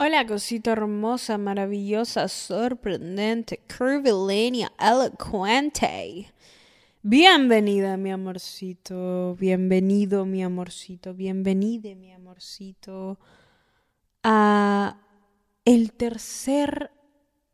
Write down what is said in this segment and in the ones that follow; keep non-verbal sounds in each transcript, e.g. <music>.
Hola, cosita hermosa, maravillosa, sorprendente, curvilínea, elocuente. Bienvenida, mi amorcito. Bienvenido, mi amorcito. Bienvenide, mi amorcito. A el tercer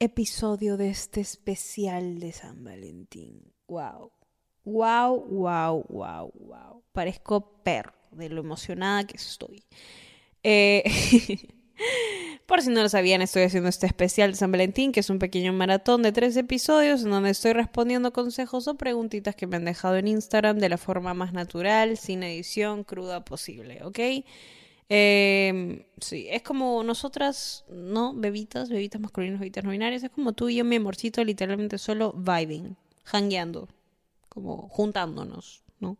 episodio de este especial de San Valentín. Wow. Wow, wow, wow, wow. Parezco perro de lo emocionada que estoy. Eh, <laughs> Por si no lo sabían, estoy haciendo este especial de San Valentín, que es un pequeño maratón de tres episodios en donde estoy respondiendo consejos o preguntitas que me han dejado en Instagram de la forma más natural, sin edición, cruda posible, ¿ok? Eh, sí, es como nosotras, ¿no? Bebitas, bebitas masculinas, bebitas no binarias. Es como tú y yo, mi amorcito, literalmente solo vibing, hangueando, como juntándonos, ¿no?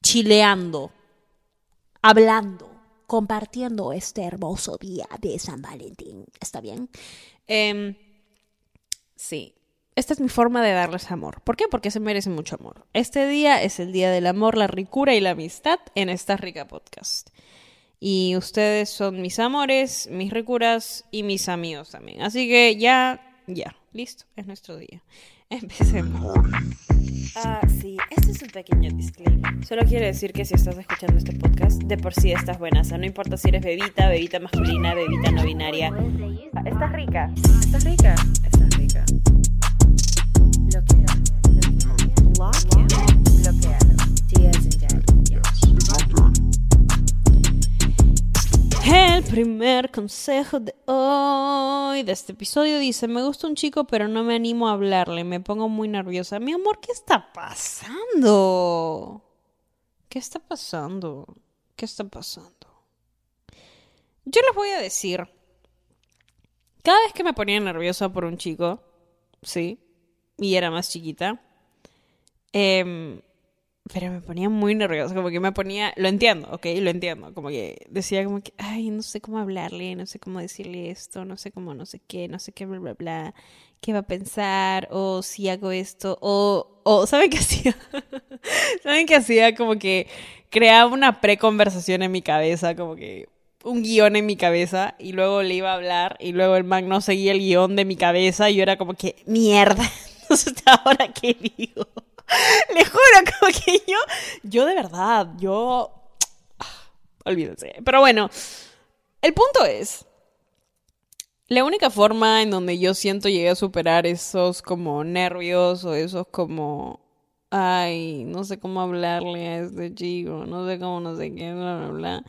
Chileando, hablando compartiendo este hermoso día de San Valentín. ¿Está bien? Em, sí. Esta es mi forma de darles amor. ¿Por qué? Porque se merece mucho amor. Este día es el día del amor, la ricura y la amistad en esta rica podcast. Y ustedes son mis amores, mis ricuras y mis amigos también. Así que ya, ya, listo, es nuestro día. <laughs> Empecemos. Ah, sí, este es un pequeño disclaimer. Solo quiero decir que si estás escuchando este podcast, de por sí estás buena. O sea, no importa si eres bebita, bebita masculina, bebita no binaria. Ah, estás rica. Estás rica. Estás rica. Primer consejo de hoy de este episodio dice, me gusta un chico pero no me animo a hablarle, me pongo muy nerviosa. Mi amor, ¿qué está pasando? ¿Qué está pasando? ¿Qué está pasando? Yo les voy a decir, cada vez que me ponía nerviosa por un chico, ¿sí? Y era más chiquita, eh, pero me ponía muy nerviosa, como que me ponía, lo entiendo, ok, lo entiendo, como que decía como que, ay, no sé cómo hablarle, no sé cómo decirle esto, no sé cómo, no sé qué, no sé qué, bla, bla, bla, qué va a pensar, o si hago esto, o, o ¿saben qué <laughs> hacía? ¿Saben qué hacía? Como que creaba una preconversación en mi cabeza, como que un guion en mi cabeza, y luego le iba a hablar, y luego el man no seguía el guion de mi cabeza, y yo era como que, mierda, <laughs> sé ahora qué digo. <laughs> Le juro, <laughs> como que yo, yo de verdad, yo... Olvídense. Pero bueno, el punto es, la única forma en donde yo siento llegué a superar esos como nervios o esos como, ay, no sé cómo hablarle a este chico, no sé cómo, no sé qué, bla, bla, bla,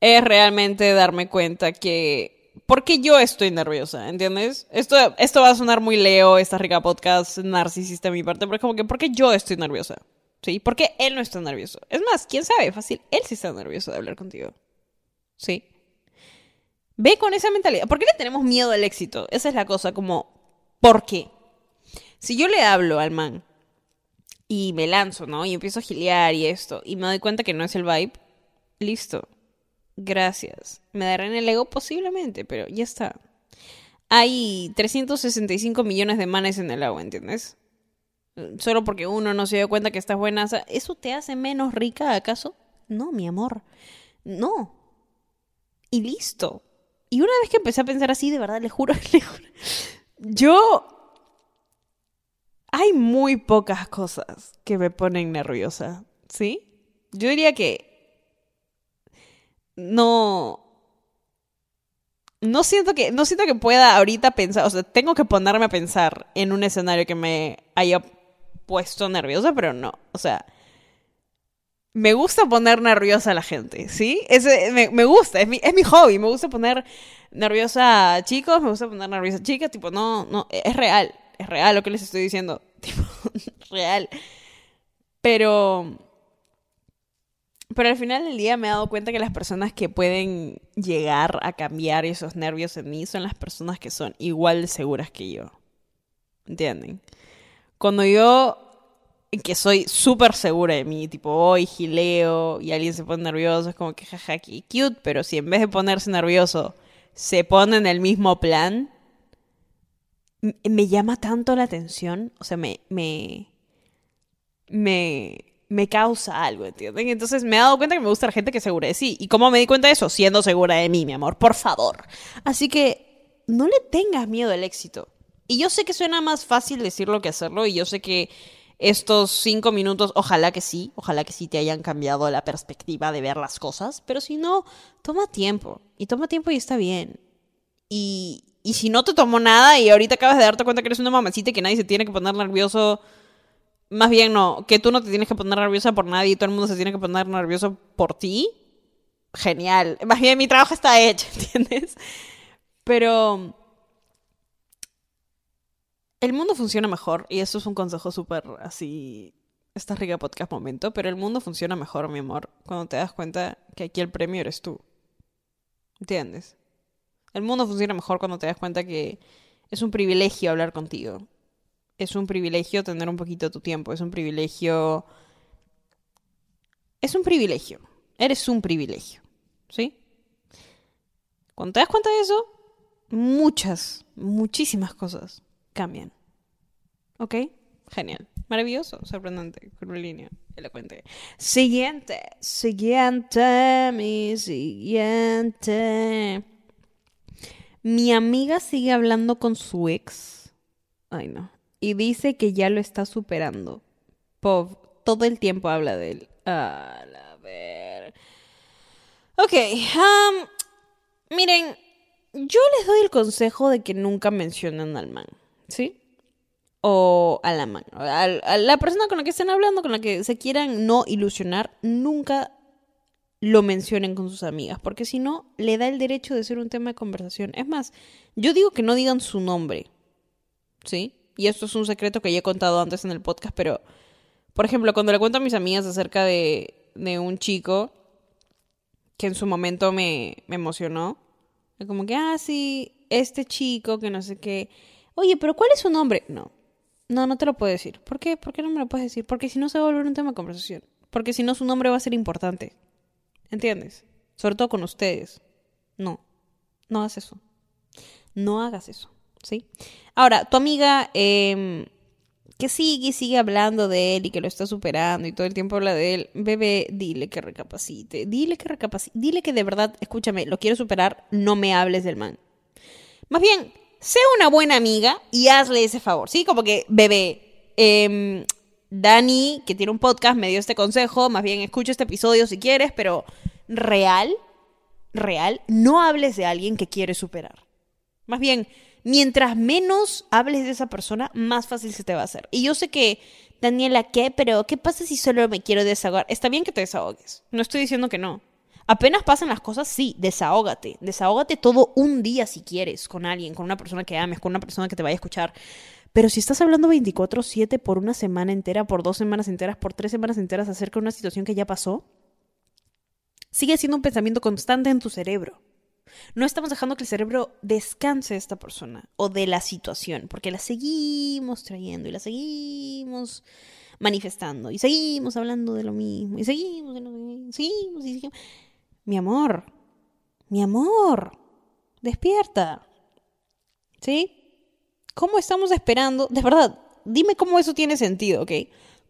es realmente darme cuenta que porque yo estoy nerviosa, ¿entiendes? Esto, esto va a sonar muy leo, esta rica podcast narcisista de mi parte, pero es como que porque yo estoy nerviosa, ¿sí? Porque él no está nervioso. Es más, quién sabe, fácil, él sí está nervioso de hablar contigo, ¿sí? Ve con esa mentalidad. ¿Por qué le tenemos miedo al éxito? Esa es la cosa, como, ¿por qué? Si yo le hablo al man y me lanzo, ¿no? Y empiezo a gilear y esto, y me doy cuenta que no es el vibe, listo Gracias. ¿Me darán el ego? Posiblemente, pero ya está. Hay 365 millones de manes en el agua, ¿entiendes? Solo porque uno no se dio cuenta que estás buena. ¿Eso te hace menos rica, acaso? No, mi amor. No. Y listo. Y una vez que empecé a pensar así, de verdad, le juro, <laughs> le juro. Yo. Hay muy pocas cosas que me ponen nerviosa, ¿sí? Yo diría que no no siento que no siento que pueda ahorita pensar, o sea, tengo que ponerme a pensar en un escenario que me haya puesto nerviosa, pero no, o sea, me gusta poner nerviosa a la gente, ¿sí? Ese, me, me gusta, es mi, es mi hobby, me gusta poner nerviosa a chicos, me gusta poner nerviosa a chicas, tipo, no, no, es real, es real lo que les estoy diciendo, <laughs> tipo, real. Pero pero al final del día me he dado cuenta que las personas que pueden llegar a cambiar esos nervios en mí son las personas que son igual de seguras que yo. ¿Entienden? Cuando yo, que soy súper segura de mí, tipo voy, gileo y alguien se pone nervioso, es como que jaja, que cute, pero si en vez de ponerse nervioso se pone en el mismo plan, me llama tanto la atención, o sea, me, me, me, me causa algo, ¿entienden? Entonces me he dado cuenta que me gusta la gente que segura de sí. ¿Y cómo me di cuenta de eso? Siendo segura de mí, mi amor, por favor. Así que no le tengas miedo al éxito. Y yo sé que suena más fácil decirlo que hacerlo, y yo sé que estos cinco minutos, ojalá que sí, ojalá que sí te hayan cambiado la perspectiva de ver las cosas, pero si no, toma tiempo. Y toma tiempo y está bien. Y, y si no te tomó nada y ahorita acabas de darte cuenta que eres una mamacita y que nadie se tiene que poner nervioso más bien no, que tú no te tienes que poner nerviosa por nadie y todo el mundo se tiene que poner nervioso por ti. Genial. Más bien mi trabajo está hecho, <laughs> ¿entiendes? Pero el mundo funciona mejor y eso es un consejo súper así esta rica podcast momento, pero el mundo funciona mejor, mi amor, cuando te das cuenta que aquí el premio eres tú. ¿Entiendes? El mundo funciona mejor cuando te das cuenta que es un privilegio hablar contigo es un privilegio tener un poquito de tu tiempo, es un privilegio... Es un privilegio, eres un privilegio, ¿sí? Cuando te das cuenta de eso, muchas, muchísimas cosas cambian. ¿Ok? Genial. Maravilloso, sorprendente, curvilíneo, elocuente. Siguiente, siguiente, mi siguiente. Mi amiga sigue hablando con su ex. Ay, no y dice que ya lo está superando. Pov, todo el tiempo habla de él. A ver. Ok, um, miren, yo les doy el consejo de que nunca mencionen al man, ¿sí? O a la man. La persona con la que estén hablando, con la que se quieran no ilusionar, nunca lo mencionen con sus amigas, porque si no, le da el derecho de ser un tema de conversación. Es más, yo digo que no digan su nombre, ¿sí? Y esto es un secreto que ya he contado antes en el podcast, pero, por ejemplo, cuando le cuento a mis amigas acerca de, de un chico que en su momento me, me emocionó, como que, ah, sí, este chico, que no sé qué, oye, pero ¿cuál es su nombre? No, no, no te lo puedo decir. ¿Por qué? ¿Por qué no me lo puedes decir? Porque si no se va a volver un tema de conversación. Porque si no, su nombre va a ser importante. ¿Entiendes? Sobre todo con ustedes. No, no hagas eso. No hagas eso. ¿Sí? Ahora, tu amiga em, que sigue y sigue hablando de él y que lo está superando y todo el tiempo habla de él, bebé, dile que recapacite, dile que recapacite, dile que de verdad, escúchame, lo quiero superar, no me hables del man. Más bien, sé una buena amiga y hazle ese favor, ¿sí? Como que, bebé, eh, Dani, que tiene un podcast, me dio este consejo, más bien escucha este episodio si quieres, pero real, real, no hables de alguien que quiere superar. Más bien, mientras menos hables de esa persona, más fácil se te va a hacer. Y yo sé que, Daniela, ¿qué? Pero, ¿qué pasa si solo me quiero desahogar? Está bien que te desahogues. No estoy diciendo que no. Apenas pasan las cosas, sí, desahógate. Desahógate todo un día si quieres, con alguien, con una persona que ames, con una persona que te vaya a escuchar. Pero si estás hablando 24/7 por una semana entera, por dos semanas enteras, por tres semanas enteras acerca de una situación que ya pasó, sigue siendo un pensamiento constante en tu cerebro. No estamos dejando que el cerebro descanse de esta persona o de la situación, porque la seguimos trayendo y la seguimos manifestando y seguimos hablando de lo mismo y seguimos, y seguimos. Mi amor, mi amor, despierta. ¿Sí? ¿Cómo estamos esperando? De verdad, dime cómo eso tiene sentido, ¿ok?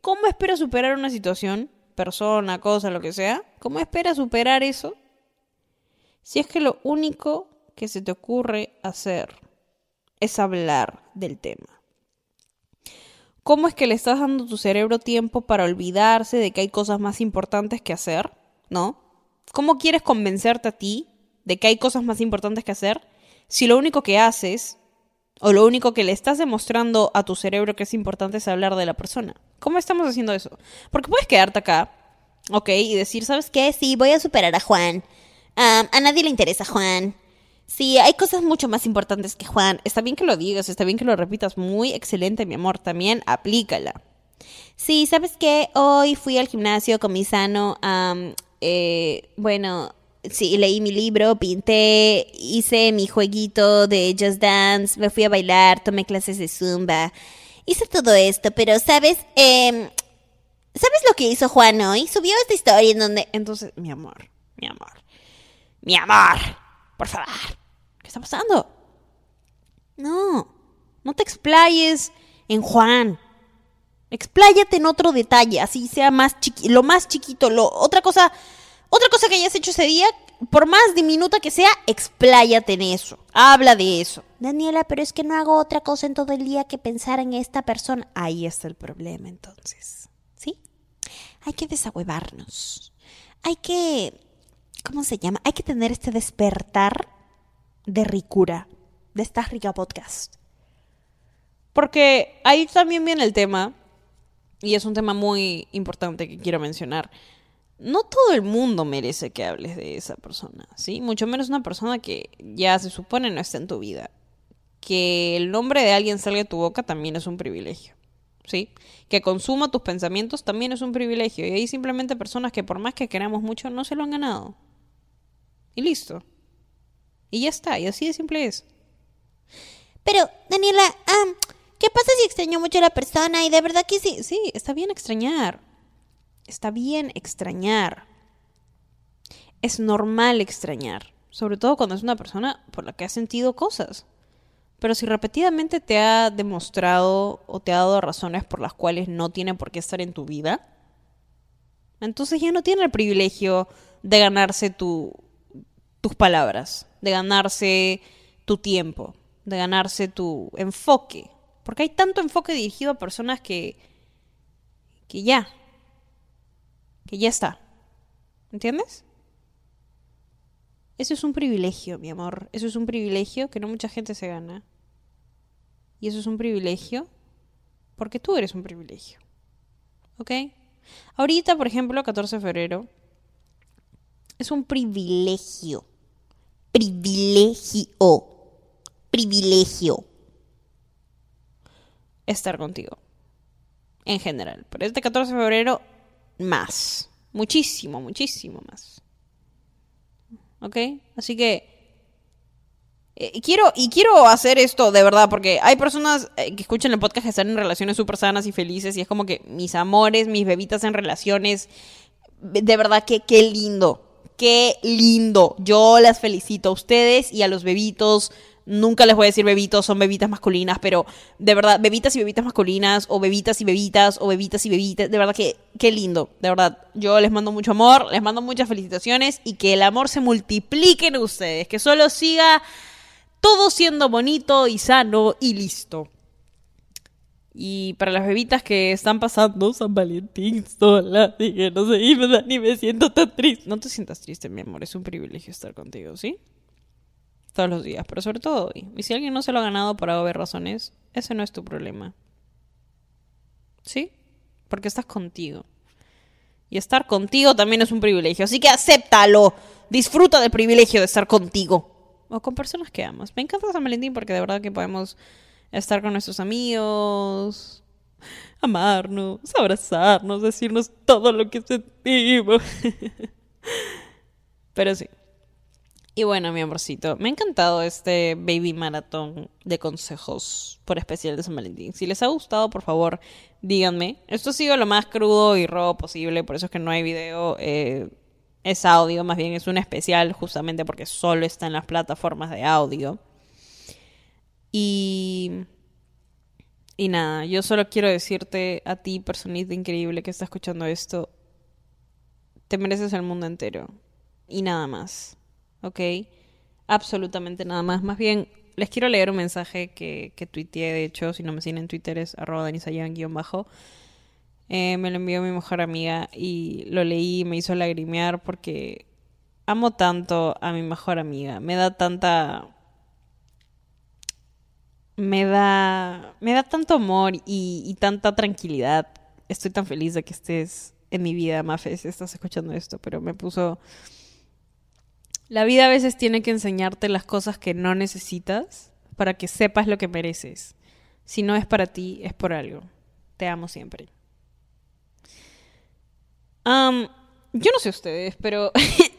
¿Cómo espera superar una situación, persona, cosa, lo que sea? ¿Cómo espera superar eso si es que lo único que se te ocurre hacer es hablar del tema. ¿Cómo es que le estás dando a tu cerebro tiempo para olvidarse de que hay cosas más importantes que hacer? ¿No? ¿Cómo quieres convencerte a ti de que hay cosas más importantes que hacer si lo único que haces o lo único que le estás demostrando a tu cerebro que es importante es hablar de la persona? ¿Cómo estamos haciendo eso? Porque puedes quedarte acá, ok, y decir, ¿sabes qué? Sí, voy a superar a Juan a nadie le interesa Juan. Sí, hay cosas mucho más importantes que Juan. Está bien que lo digas, está bien que lo repitas. Muy excelente, mi amor. También aplícala. Sí, ¿sabes qué? Hoy fui al gimnasio con mi sano. Eh, bueno, sí, leí mi libro, pinté, hice mi jueguito de Just Dance, me fui a bailar, tomé clases de Zumba. Hice todo esto, pero, ¿sabes? Em, ¿Sabes lo que hizo Juan hoy? Subió esta historia en donde... Entonces, mi amor, mi amor. Mi amor, por favor. ¿Qué está pasando? No, no te explayes en Juan. Expláyate en otro detalle, así sea más lo más chiquito, lo, otra cosa, otra cosa que hayas hecho ese día, por más diminuta que sea, expláyate en eso. Habla de eso. Daniela, pero es que no hago otra cosa en todo el día que pensar en esta persona. Ahí está el problema entonces. ¿Sí? Hay que desahuevarnos. Hay que ¿cómo se llama? Hay que tener este despertar de ricura de esta rica podcast. Porque ahí también viene el tema, y es un tema muy importante que quiero mencionar. No todo el mundo merece que hables de esa persona, ¿sí? Mucho menos una persona que ya se supone no está en tu vida. Que el nombre de alguien salga de tu boca también es un privilegio, ¿sí? Que consuma tus pensamientos también es un privilegio. Y hay simplemente personas que por más que queramos mucho no se lo han ganado. Y listo. Y ya está, y así de simple es. Pero, Daniela, ¿qué pasa si extraño mucho a la persona y de verdad que sí? Sí, está bien extrañar. Está bien extrañar. Es normal extrañar. Sobre todo cuando es una persona por la que has sentido cosas. Pero si repetidamente te ha demostrado o te ha dado razones por las cuales no tiene por qué estar en tu vida, entonces ya no tiene el privilegio de ganarse tu, tus palabras, de ganarse tu tiempo, de ganarse tu enfoque. Porque hay tanto enfoque dirigido a personas que, que ya, que ya está. ¿Entiendes? Eso es un privilegio, mi amor. Eso es un privilegio que no mucha gente se gana. Y eso es un privilegio porque tú eres un privilegio. ¿Ok? Ahorita, por ejemplo, 14 de febrero, es un privilegio privilegio. Privilegio. Estar contigo. En general. Pero este 14 de febrero, más. Muchísimo, muchísimo más. ¿Ok? Así que... Eh, quiero, y quiero hacer esto de verdad, porque hay personas eh, que escuchan el podcast que están en relaciones súper sanas y felices, y es como que mis amores, mis bebitas en relaciones, de verdad que qué lindo Qué lindo. Yo las felicito a ustedes y a los bebitos. Nunca les voy a decir bebitos, son bebitas masculinas, pero de verdad, bebitas y bebitas masculinas, o bebitas y bebitas, o bebitas y bebitas, de verdad que qué lindo, de verdad. Yo les mando mucho amor, les mando muchas felicitaciones y que el amor se multiplique en ustedes, que solo siga todo siendo bonito y sano y listo. Y para las bebitas que están pasando San Valentín sola, dije, no sé, ni me siento tan triste. No te sientas triste, mi amor, es un privilegio estar contigo, ¿sí? Todos los días, pero sobre todo hoy. Y si alguien no se lo ha ganado por haber razones, ese no es tu problema. ¿Sí? Porque estás contigo. Y estar contigo también es un privilegio. Así que acéptalo. Disfruta del privilegio de estar contigo. O con personas que amas. Me encanta San Valentín porque de verdad que podemos estar con nuestros amigos, amarnos, abrazarnos, decirnos todo lo que sentimos. <laughs> Pero sí. Y bueno, mi amorcito, me ha encantado este baby maratón de consejos por especial de San Valentín. Si les ha gustado, por favor, díganme. Esto ha sido lo más crudo y robo posible, por eso es que no hay video. Eh, es audio, más bien es un especial justamente porque solo está en las plataformas de audio. Y... Y nada, yo solo quiero decirte a ti, personita increíble que está escuchando esto, te mereces el mundo entero. Y nada más. ¿Ok? Absolutamente nada más. Más bien, les quiero leer un mensaje que, que tuiteé, de hecho, si no me siguen en Twitter es arroba bajo eh, me lo envió mi mejor amiga y lo leí y me hizo lagrimear porque amo tanto a mi mejor amiga. Me da tanta me da, me da tanto amor y, tanta tranquilidad. Estoy tan feliz de que estés en mi vida, Mafe, si estás escuchando esto, pero me puso... La vida a veces tiene que enseñarte las cosas que no necesitas para que sepas lo que mereces. Si no es para ti, es por algo. Te amo siempre. yo no sé ustedes, pero <laughs>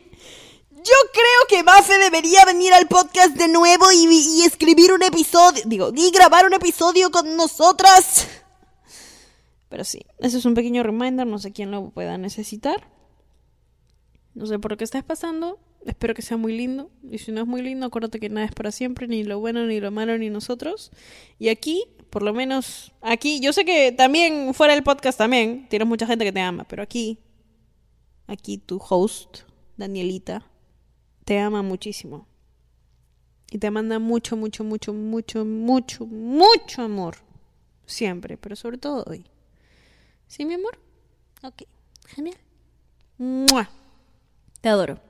Yo creo que Mafe debería venir al podcast de nuevo y, escribir un episodio, digo, y grabar un episodio con nosotras. Pero sí, ese es un pequeño reminder, no sé quién lo pueda necesitar. No sé por qué estás pasando, espero que sea muy lindo. Y si no es muy lindo, acuérdate que nada es para siempre, ni lo bueno, ni lo malo, ni nosotros. Y aquí, Por lo menos aquí, yo sé que también fuera del podcast también tienes mucha gente que te ama, pero aquí, aquí tu host, Danielita, te ama muchísimo. Y te manda mucho, mucho, mucho, mucho, mucho, mucho amor. Siempre, pero sobre todo hoy. ¿Sí, mi amor? Ok, genial. ¡Mua! Te adoro.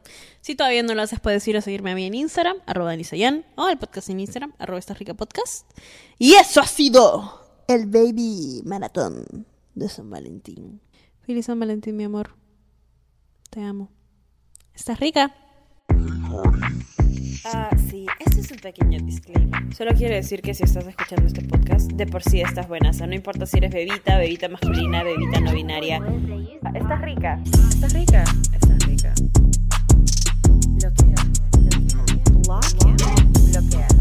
Si todavía no lo haces, puedes ir a seguirme a mí en Instagram, arroba Anisayan, o al podcast en Instagram, arroba esta rica podcast. Y eso ha sido el Baby Maratón de San Valentín. Feliz San Valentín, mi amor. Te amo. Estás rica. Ah, sí, este es un pequeño disclaimer. Solo quiero decir que si estás escuchando este podcast, de por sí estás buena. O sea, no importa si eres bebita, bebita masculina, bebita no binaria. Ah, Estás rica. Estás rica. Estás rica. Bloqueado. Bloqueado.